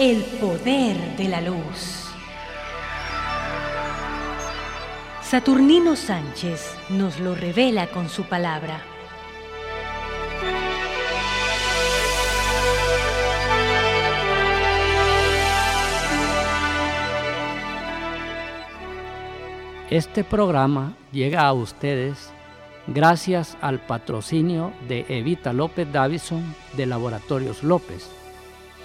El poder de la luz. Saturnino Sánchez nos lo revela con su palabra. Este programa llega a ustedes gracias al patrocinio de Evita López Davison de Laboratorios López,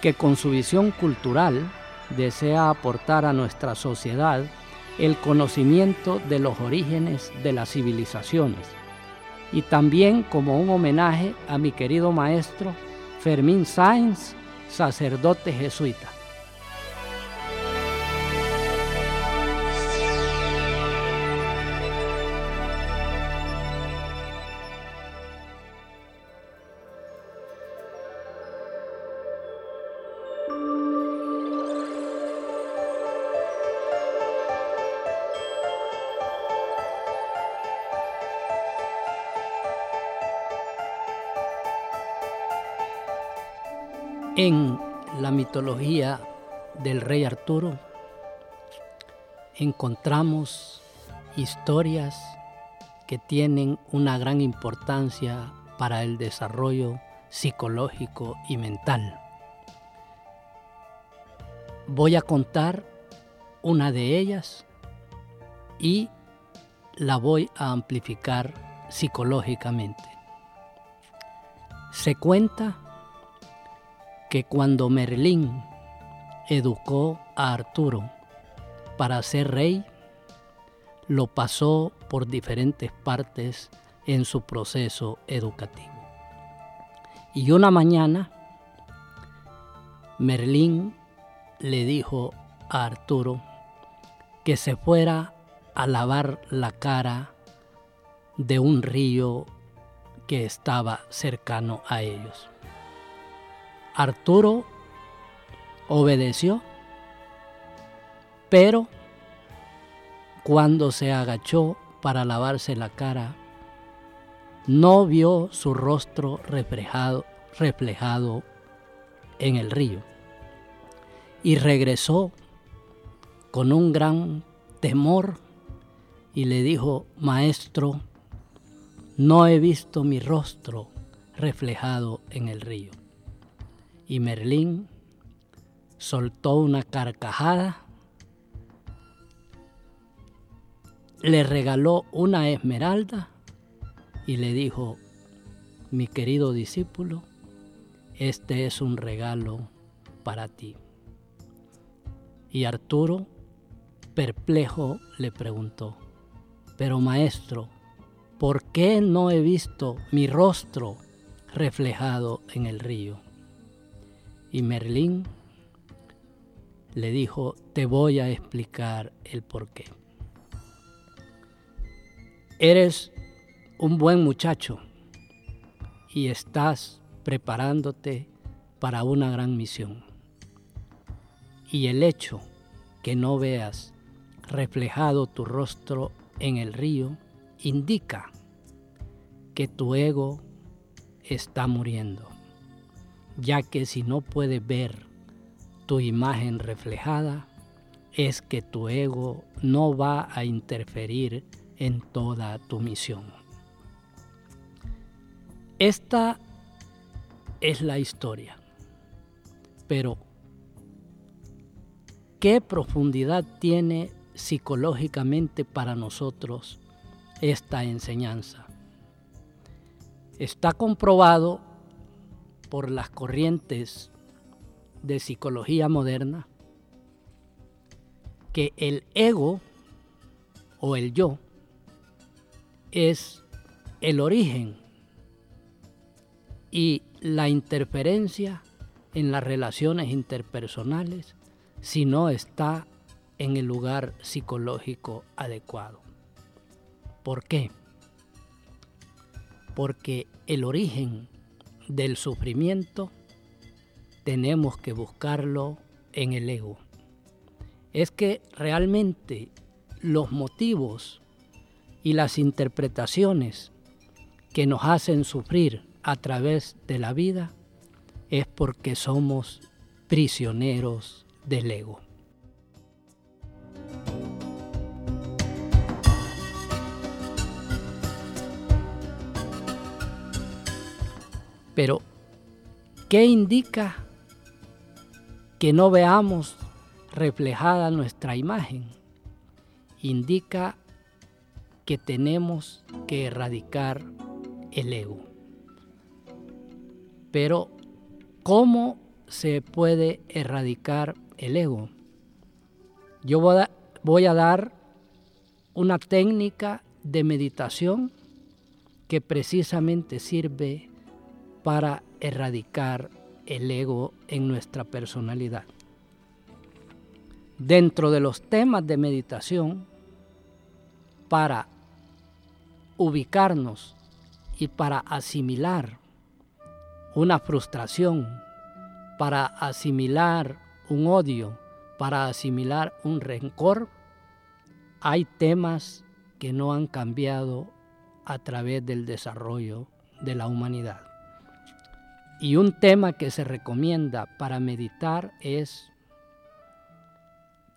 que con su visión cultural desea aportar a nuestra sociedad el conocimiento de los orígenes de las civilizaciones y también como un homenaje a mi querido maestro Fermín Sáenz, sacerdote jesuita. En la mitología del rey Arturo encontramos historias que tienen una gran importancia para el desarrollo psicológico y mental. Voy a contar una de ellas y la voy a amplificar psicológicamente. Se cuenta que cuando Merlín educó a Arturo para ser rey, lo pasó por diferentes partes en su proceso educativo. Y una mañana, Merlín le dijo a Arturo que se fuera a lavar la cara de un río que estaba cercano a ellos. Arturo obedeció, pero cuando se agachó para lavarse la cara, no vio su rostro reflejado, reflejado en el río y regresó con un gran temor y le dijo, maestro, no he visto mi rostro reflejado en el río y Merlín soltó una carcajada, le regaló una esmeralda y le dijo, mi querido discípulo, este es un regalo para ti. Y Arturo, perplejo, le preguntó, pero maestro, ¿por qué no he visto mi rostro reflejado en el río? Y Merlín le dijo, te voy a explicar el por qué. Eres un buen muchacho y estás preparándote para una gran misión. Y el hecho que no veas reflejado tu rostro en el río indica que tu ego está muriendo ya que si no puedes ver tu imagen reflejada, es que tu ego no va a interferir en toda tu misión. Esta es la historia, pero ¿qué profundidad tiene psicológicamente para nosotros esta enseñanza? Está comprobado por las corrientes de psicología moderna que el ego o el yo es el origen y la interferencia en las relaciones interpersonales si no está en el lugar psicológico adecuado. ¿Por qué? Porque el origen del sufrimiento tenemos que buscarlo en el ego. Es que realmente los motivos y las interpretaciones que nos hacen sufrir a través de la vida es porque somos prisioneros del ego. Pero, ¿qué indica que no veamos reflejada nuestra imagen? Indica que tenemos que erradicar el ego. Pero, ¿cómo se puede erradicar el ego? Yo voy a, dar una técnica de meditación que precisamente sirve para erradicar el ego en nuestra personalidad. Dentro de los temas de meditación, para ubicarnos y para asimilar una frustración, para asimilar un odio, para asimilar un rencor, hay temas que no han cambiado a través del desarrollo de la humanidad. Y un tema que se recomienda para meditar es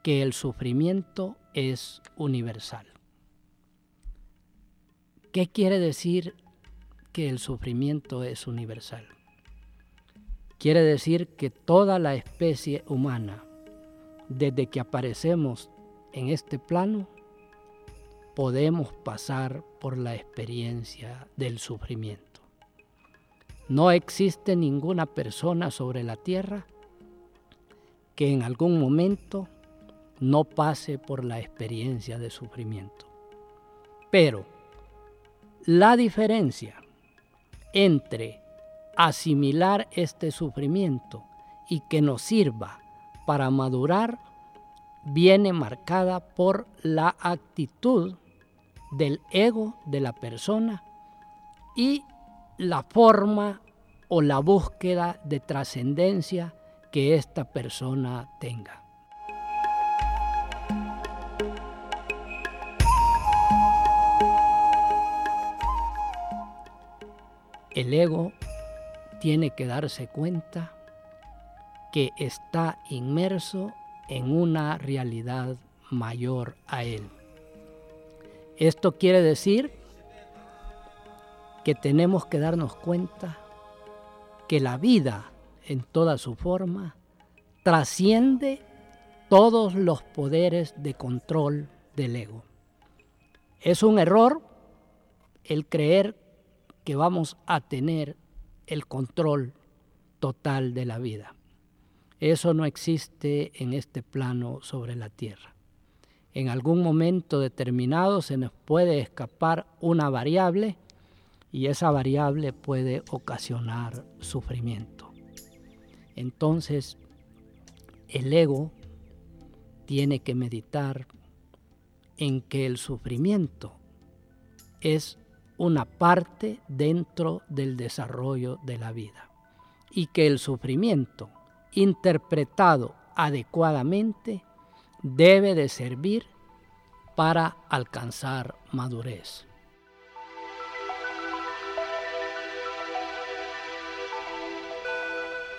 que el sufrimiento es universal. ¿Qué quiere decir que el sufrimiento es universal? Quiere decir que toda la especie humana, desde que aparecemos en este plano, podemos pasar por la experiencia del sufrimiento. No existe ninguna persona sobre la tierra que en algún momento no pase por la experiencia de sufrimiento. Pero la diferencia entre asimilar este sufrimiento y que nos sirva para madurar viene marcada por la actitud del ego de la persona y la forma o la búsqueda de trascendencia que esta persona tenga. El ego tiene que darse cuenta que está inmerso en una realidad mayor a él. Esto quiere decir que tenemos que darnos cuenta que la vida en toda su forma trasciende todos los poderes de control del ego. Es un error el creer que vamos a tener el control total de la vida. Eso no existe en este plano sobre la tierra. En algún momento determinado se nos puede escapar una variable y esa variable puede ocasionar sufrimiento. Entonces, el ego tiene que meditar en que el sufrimiento es una parte dentro del desarrollo de la vida y que el sufrimiento interpretado adecuadamente debe de servir para alcanzar madurez.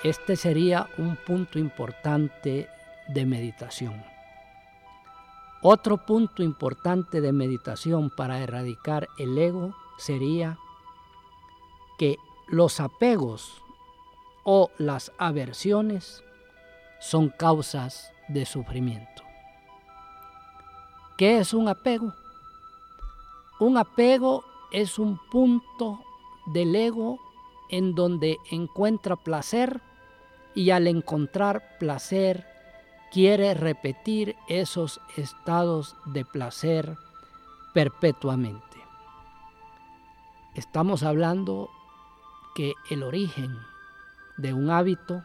Este sería un punto importante de meditación. Otro punto importante de meditación para erradicar el ego sería que los apegos o las aversiones son causas de sufrimiento. ¿Qué es un apego? Un apego es un punto del ego en donde encuentra placer y al encontrar placer quiere repetir esos estados de placer perpetuamente. Estamos hablando que el origen de un hábito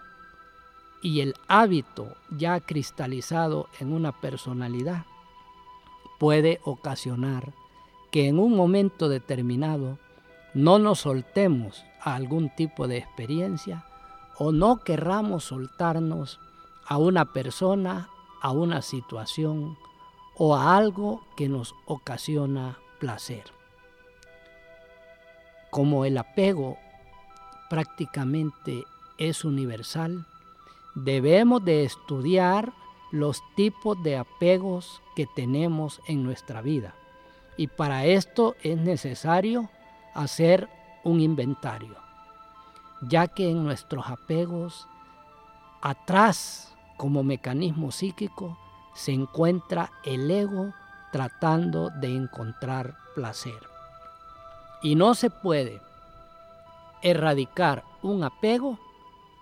y el hábito ya cristalizado en una personalidad puede ocasionar que en un momento determinado no nos soltemos a algún tipo de experiencia o no querramos soltarnos a una persona, a una situación o a algo que nos ocasiona placer. Como el apego prácticamente es universal, debemos de estudiar los tipos de apegos que tenemos en nuestra vida. Y para esto es necesario hacer un inventario, ya que en nuestros apegos, atrás como mecanismo psíquico, se encuentra el ego tratando de encontrar placer. Y no se puede erradicar un apego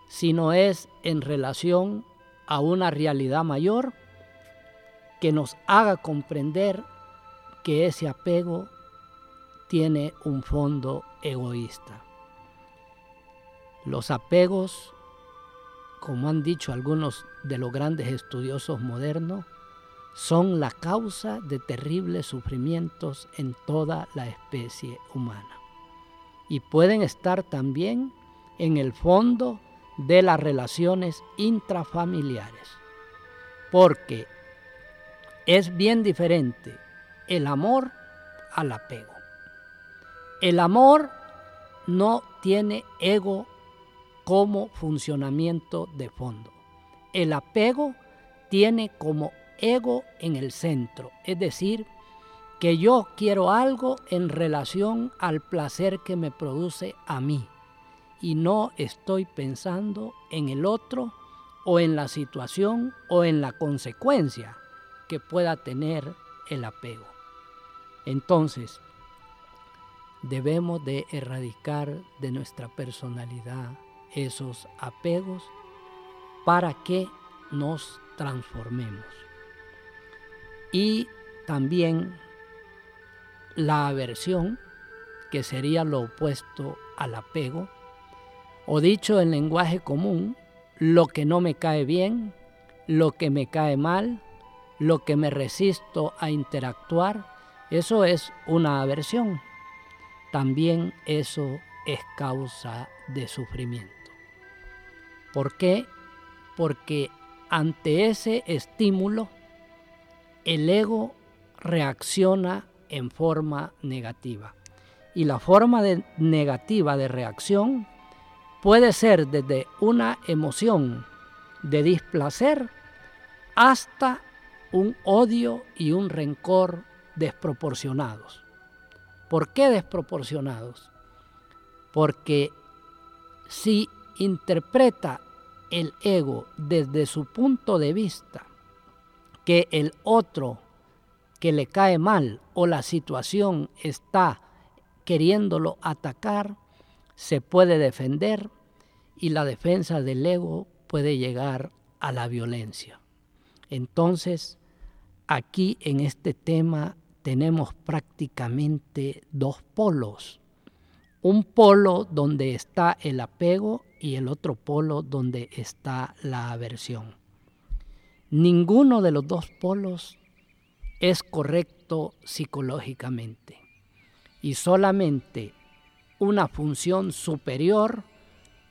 si no es en relación a una realidad mayor que nos haga comprender que ese apego tiene un fondo egoísta. Los apegos, como han dicho algunos de los grandes estudiosos modernos, son la causa de terribles sufrimientos en toda la especie humana. Y pueden estar también en el fondo de las relaciones intrafamiliares. Porque es bien diferente el amor al apego. El amor no tiene ego como funcionamiento de fondo. El apego tiene como ego en el centro, es decir, que yo quiero algo en relación al placer que me produce a mí y no estoy pensando en el otro o en la situación o en la consecuencia que pueda tener el apego. Entonces, debemos de erradicar de nuestra personalidad esos apegos para que nos transformemos. Y también la aversión, que sería lo opuesto al apego, o dicho en lenguaje común, lo que no me cae bien, lo que me cae mal, lo que me resisto a interactuar, eso es una aversión. También eso es causa de sufrimiento. ¿Por qué? Porque ante ese estímulo, el ego reacciona en forma negativa. Y la forma negativa de reacción puede ser desde una emoción de displacer hasta un odio y un rencor desproporcionados. ¿Por qué desproporcionados? Porque si interpreta el ego desde su punto de vista que el otro que le cae mal o la situación está queriéndolo atacar, se puede defender y la defensa del ego puede llegar a la violencia. Entonces, aquí en este tema tenemos prácticamente dos polos. Un polo donde está el apego y el otro polo donde está la aversión. Ninguno de los dos polos es correcto psicológicamente y solamente una función superior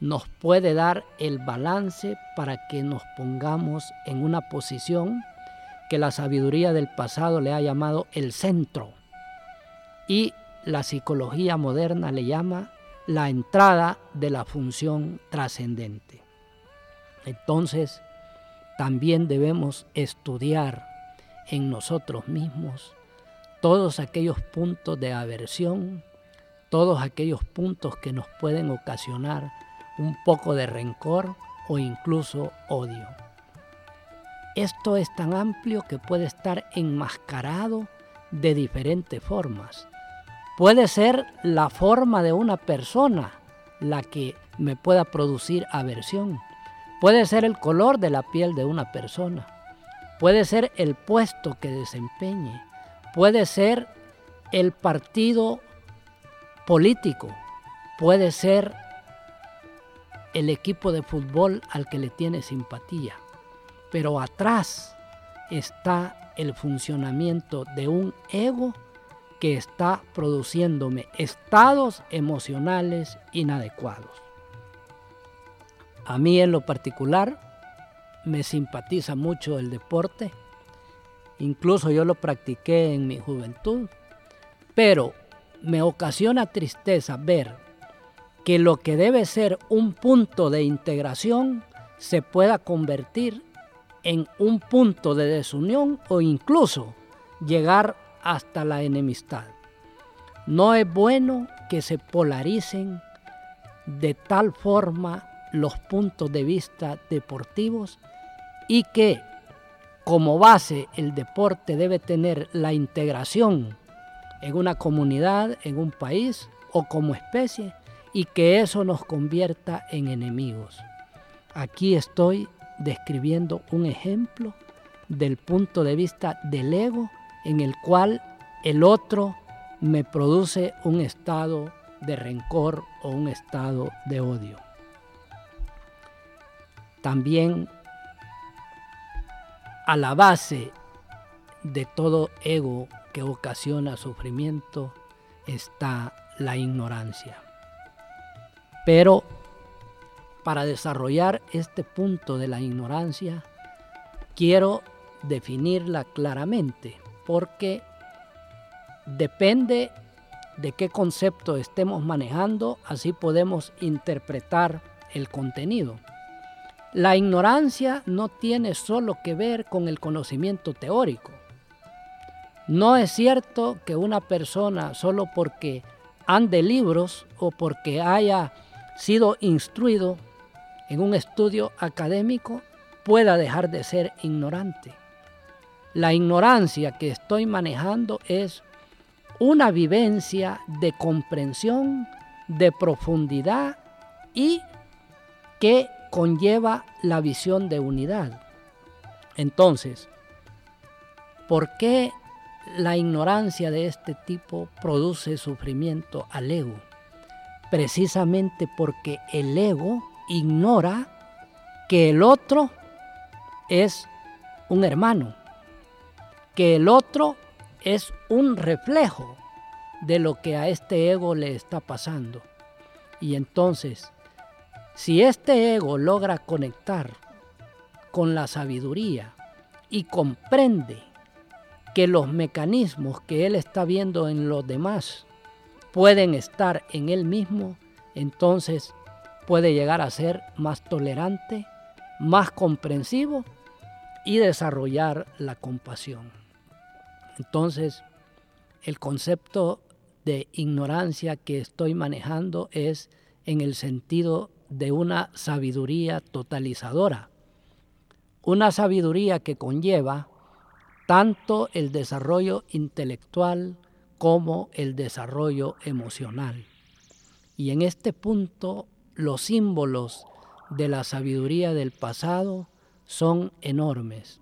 nos puede dar el balance para que nos pongamos en una posición que la sabiduría del pasado le ha llamado el centro y la psicología moderna le llama la entrada de la función trascendente. Entonces, también debemos estudiar en nosotros mismos todos aquellos puntos de aversión todos aquellos puntos que nos pueden ocasionar un poco de rencor o incluso odio. Esto es tan amplio que puede estar enmascarado de diferentes formas. Puede ser la forma de una persona la que me pueda producir aversión. Puede ser el color de la piel de una persona. Puede ser el puesto que desempeñe. Puede ser el partido político, puede ser el equipo de fútbol al que le tiene simpatía, pero atrás está el funcionamiento de un ego que está produciéndome estados emocionales inadecuados. A mí en lo particular me simpatiza mucho el deporte, incluso yo lo practiqué en mi juventud, pero me ocasiona tristeza ver que lo que debe ser un punto de integración se pueda convertir en un punto de desunión o incluso llegar hasta la enemistad. No es bueno que se polaricen de tal forma los puntos de vista deportivos y que como base el deporte debe tener la integración en una comunidad, en un país o como especie y que eso nos convierta en enemigos. Aquí estoy describiendo un ejemplo del punto de vista del ego en el cual el otro me produce un estado de rencor o un estado de odio. También a la base de todo ego que ocasiona sufrimiento está la ignorancia. Pero para desarrollar este punto de la ignorancia, quiero definirla claramente, porque depende de qué concepto estemos manejando, así podemos interpretar el contenido. La ignorancia no tiene solo que ver con el conocimiento teórico. No es cierto que una persona solo porque ande libros o porque haya sido instruido en un estudio académico pueda dejar de ser ignorante. La ignorancia que estoy manejando es una vivencia de comprensión, de profundidad y que conlleva la visión de unidad. Entonces, ¿por qué la ignorancia de este tipo produce sufrimiento al ego? Precisamente porque el ego ignora que el otro es un hermano, que el otro es un reflejo de lo que a este ego le está pasando. Y entonces, si este ego logra conectar con la sabiduría y comprende que los mecanismos que él está viendo en los demás pueden estar en él mismo, entonces puede llegar a ser más tolerante, más comprensivo y desarrollar la compasión. Entonces, el concepto de ignorancia que estoy manejando es en el sentido de una sabiduría totalizadora, una sabiduría que conlleva tanto el desarrollo intelectual como el desarrollo emocional. Y en este punto los símbolos de la sabiduría del pasado son enormes.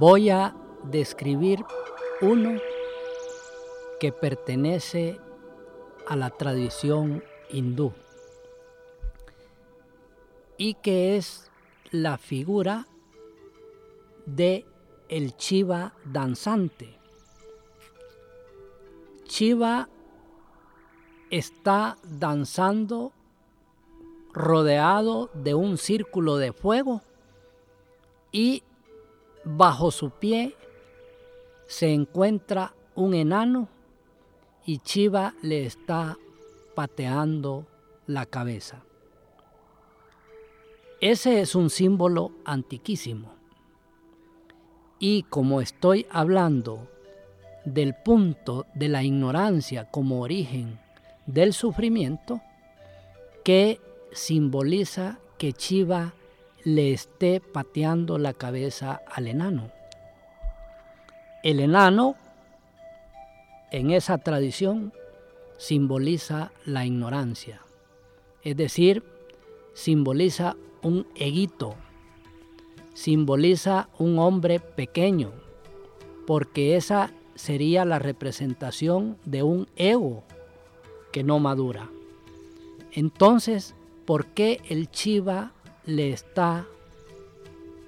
Voy a describir uno que pertenece a la tradición hindú y que es la figura de el Chiva danzante. Chiva está danzando rodeado de un círculo de fuego y bajo su pie se encuentra un enano y Chiva le está pateando la cabeza. Ese es un símbolo antiquísimo. Y como estoy hablando del punto de la ignorancia como origen del sufrimiento, que simboliza que Chiva le esté pateando la cabeza al enano. El enano, en esa tradición, simboliza la ignorancia, es decir, simboliza un eguito, simboliza un hombre pequeño, porque esa sería la representación de un ego que no madura. Entonces, ¿por qué el chiva le está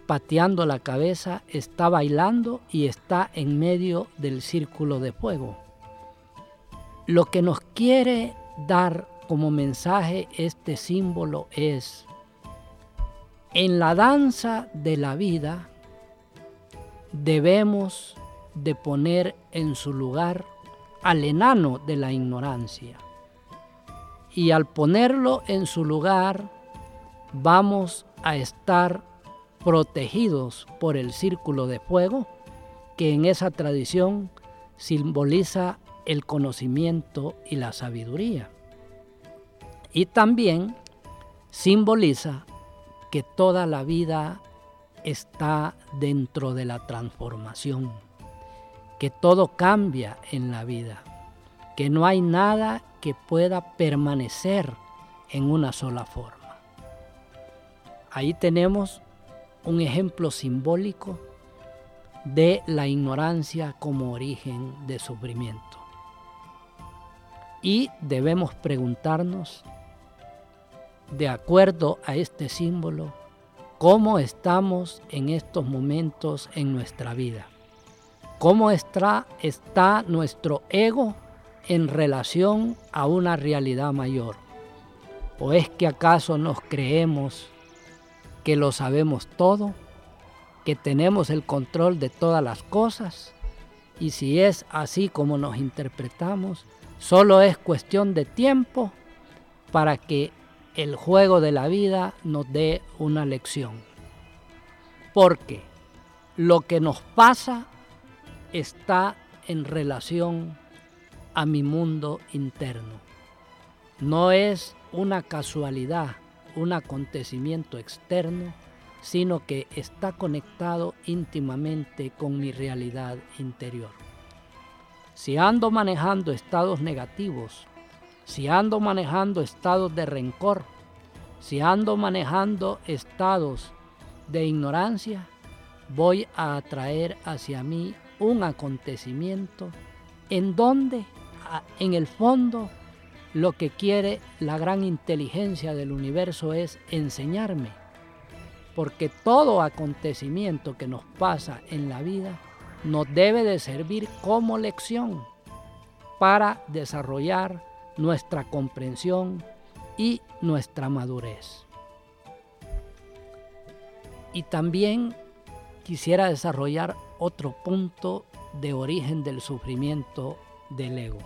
pateando la cabeza, está bailando y está en medio del círculo de fuego? Lo que nos quiere dar como mensaje este símbolo es En la danza de la vida debemos de poner en su lugar al enano de la ignorancia. Y al ponerlo en su lugar, vamos a estar protegidos por el círculo de fuego, que en esa tradición simboliza el conocimiento y la sabiduría. Y también simboliza que toda la vida está dentro de la transformación, que todo cambia en la vida, que no hay nada que pueda permanecer en una sola forma. Ahí tenemos un ejemplo simbólico de la ignorancia como origen de sufrimiento. Y debemos preguntarnos, de acuerdo a este símbolo, cómo estamos en estos momentos en nuestra vida. ¿Cómo está, está nuestro ego en relación a una realidad mayor? ¿O es que acaso nos creemos que lo sabemos todo, que tenemos el control de todas las cosas? Y si es así como nos interpretamos, solo es cuestión de tiempo para que el juego de la vida nos dé una lección. Porque lo que nos pasa está en relación a mi mundo interno. No es una casualidad, un acontecimiento externo, sino que está conectado íntimamente con mi realidad interior. Si ando manejando estados negativos, si ando manejando estados de rencor, si ando manejando estados de ignorancia, voy a atraer hacia mí un acontecimiento en donde en el fondo lo que quiere la gran inteligencia del universo es enseñarme. Porque todo acontecimiento que nos pasa en la vida nos debe de servir como lección para desarrollar nuestra comprensión y nuestra madurez. Y también quisiera desarrollar otro punto de origen del sufrimiento del ego.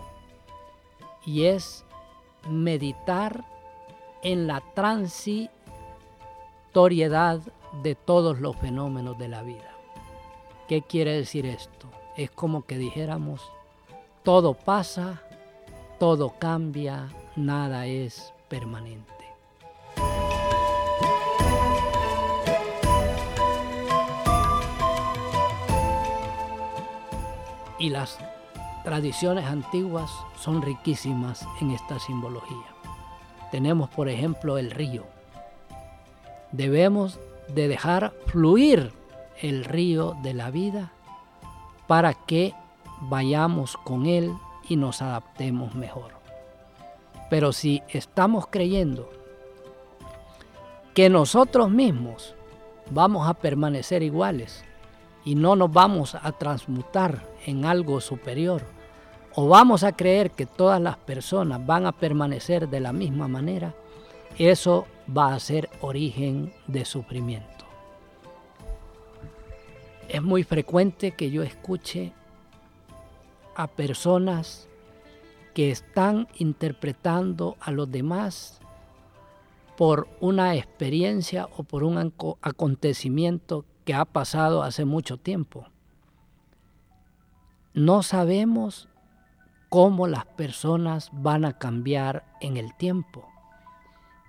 Y es meditar en la transitoriedad de todos los fenómenos de la vida. ¿Qué quiere decir esto? Es como que dijéramos, todo pasa, todo cambia, nada es permanente. Y las tradiciones antiguas son riquísimas en esta simbología. Tenemos, por ejemplo, el río. Debemos de dejar fluir el río de la vida para que vayamos con él y nos adaptemos mejor. Pero si estamos creyendo que nosotros mismos vamos a permanecer iguales y no nos vamos a transmutar en algo superior, o vamos a creer que todas las personas van a permanecer de la misma manera, eso va a ser origen de sufrimiento. Es muy frecuente que yo escuche a personas que están interpretando a los demás por una experiencia o por un acontecimiento que ha pasado hace mucho tiempo. No sabemos cómo las personas van a cambiar en el tiempo.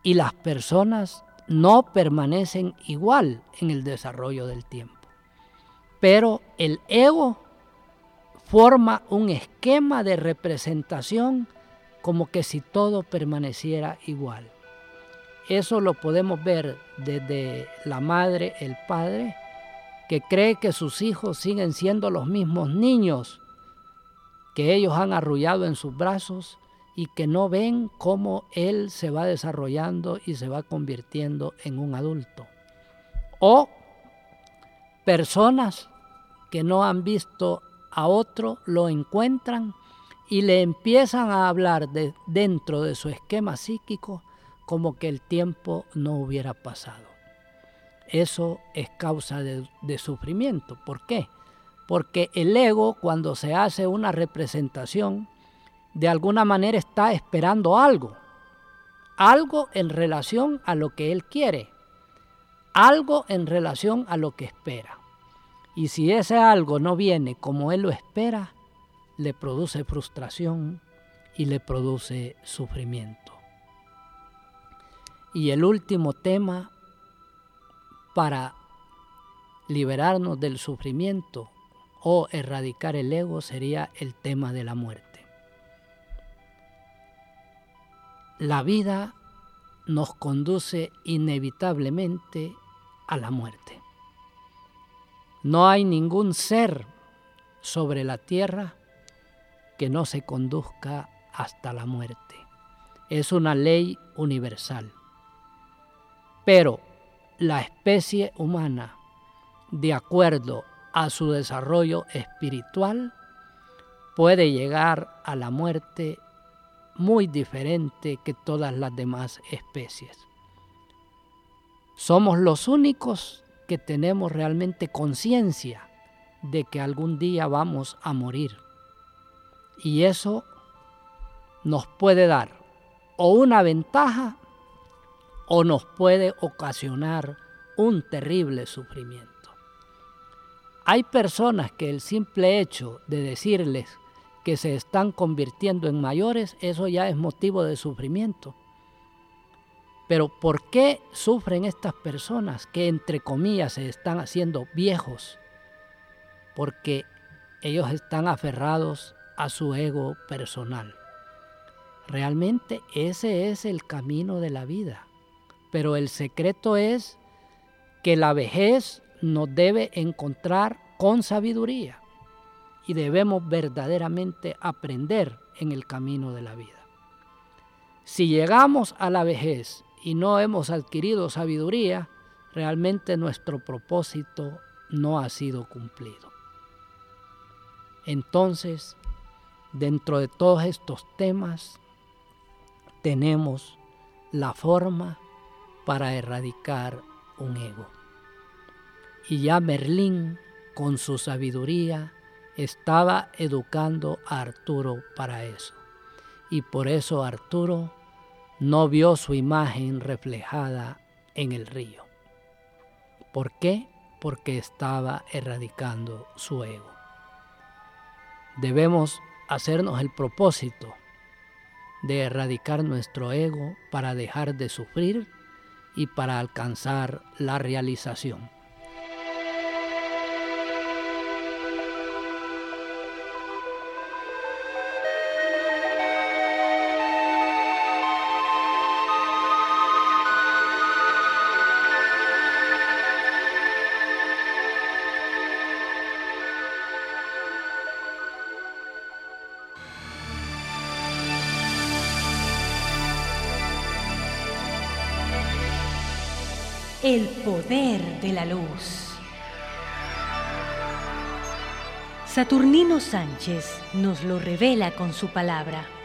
Y las personas no permanecen igual en el desarrollo del tiempo. Pero el ego forma un esquema de representación como que si todo permaneciera igual. Eso lo podemos ver desde la madre, el padre, que cree que sus hijos siguen siendo los mismos niños que ellos han arrullado en sus brazos y que no ven cómo él se va desarrollando y se va convirtiendo en un adulto. O personas que no han visto a otro lo encuentran y le empiezan a hablar de, dentro de su esquema psíquico como que el tiempo no hubiera pasado. eso es causa de, de sufrimiento. ¿Por qué? Porque el ego cuando se hace una representación, de alguna manera está esperando algo, algo en relación a lo que él quiere, algo en relación a lo que espera. Y si ese algo no viene como él lo espera, le produce frustración y le produce sufrimiento. Y el último tema para liberarnos del sufrimiento o erradicar el ego sería el tema de la muerte. La vida nos conduce inevitablemente a la muerte. No hay ningún ser sobre la tierra que no se conduzca hasta la muerte. Es una ley universal. Pero la especie humana, de acuerdo a su desarrollo espiritual, puede llegar a la muerte muy diferente que todas las demás especies. Somos los únicos que tenemos realmente conciencia de que algún día vamos a morir. Y eso nos puede dar o una ventaja o nos puede ocasionar un terrible sufrimiento. Hay personas que el simple hecho de decirles que se están convirtiendo en mayores, eso ya es motivo de sufrimiento. Pero ¿por qué sufren estas personas que entre comillas se están haciendo viejos? Porque ellos están aferrados a su ego personal. Realmente ese es el camino de la vida. Pero el secreto es que la vejez nos debe encontrar con sabiduría y debemos verdaderamente aprender en el camino de la vida. Si llegamos a la vejez y no hemos adquirido sabiduría, realmente nuestro propósito no ha sido cumplido. Entonces, dentro de todos estos temas, tenemos la forma para erradicar un ego. Y ya Merlín, con su sabiduría, estaba educando a Arturo para eso. Y por eso Arturo no vio su imagen reflejada en el río. ¿Por qué? Porque estaba erradicando su ego. Debemos hacernos el propósito de erradicar nuestro ego para dejar de sufrir y para alcanzar la realización. De la luz. Saturnino Sánchez nos lo revela con su palabra.